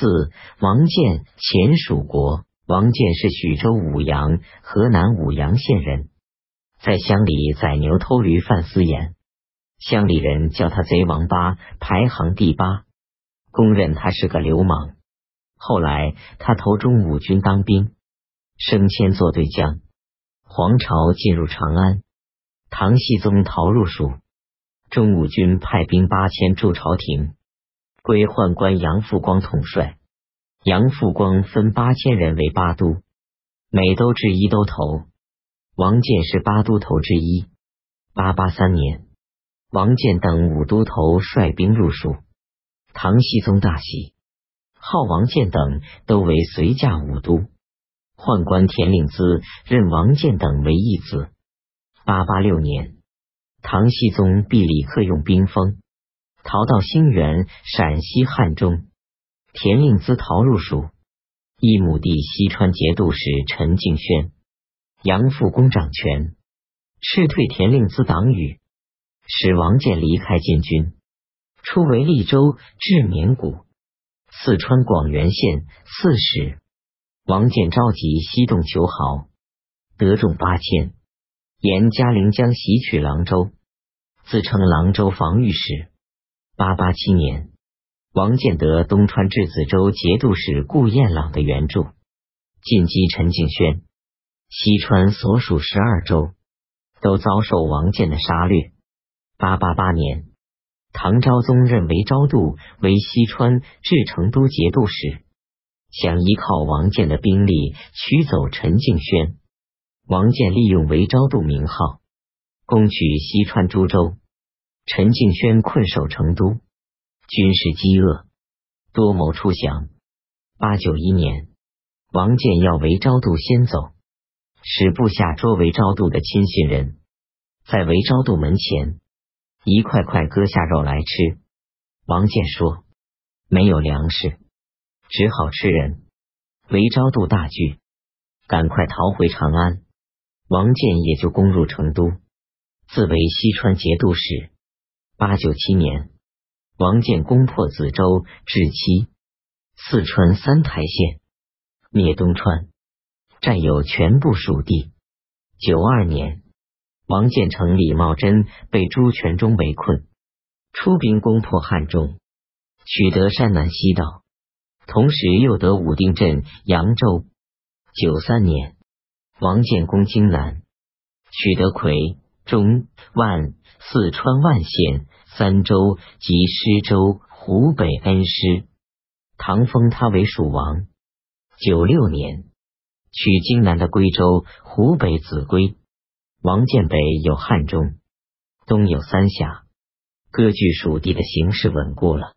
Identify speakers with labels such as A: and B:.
A: 四，王建，前蜀国。王建是许州武阳（河南舞阳县人），在乡里宰牛偷驴犯私盐，乡里人叫他贼王八，排行第八，公认他是个流氓。后来他投中武军当兵，升迁做对将。黄巢进入长安，唐僖宗逃入蜀，中武军派兵八千驻朝廷，归宦官杨复光统帅。杨复光分八千人为八都，每都置一都头。王建是八都头之一。八八三年，王建等五都头率兵入蜀，唐僖宗大喜，号王建等都为随驾五都。宦官田令孜任王建等为义子。八八六年，唐僖宗逼李克用兵锋，逃到兴元（陕西汉中）。田令孜逃入蜀，一亩地西川节度使陈敬轩、杨复恭掌权，斥退田令孜党羽，使王建离开禁军，出为利州至绵谷、四川广元县。刺史。王建召集西洞求豪，得众八千，沿嘉陵江袭取郎州，自称郎州防御使。八八七年。王建德东川质子州节度使顾彦朗的援助，进击陈敬轩。西川所属十二州都遭受王建的杀掠。八八八年，唐昭宗任韦昭度为西川至成都节度使，想依靠王建的兵力驱走陈敬轩。王建利用韦昭度名号，攻取西川诸州。陈敬轩困守成都。军事饥饿，多谋出降。八九一年，王建要韦昭度先走，使部下捉韦昭度的亲信人，在韦昭度门前一块块割下肉来吃。王建说没有粮食，只好吃人。韦昭度大惧，赶快逃回长安。王建也就攻入成都，自为西川节度使。八九七年。王建攻破梓州、至期，四川三台县，灭东川，占有全部蜀地。九二年，王建成李茂贞被朱全忠围困，出兵攻破汉中，取得山南西道，同时又得武定镇、扬州。九三年，王建攻荆南，取得夔、中、万、四川万县。三州及施州、湖北恩施，唐封他为蜀王。九六年，取荆南的归州、湖北秭归。王建北有汉中，东有三峡，割据蜀地的形势稳固了。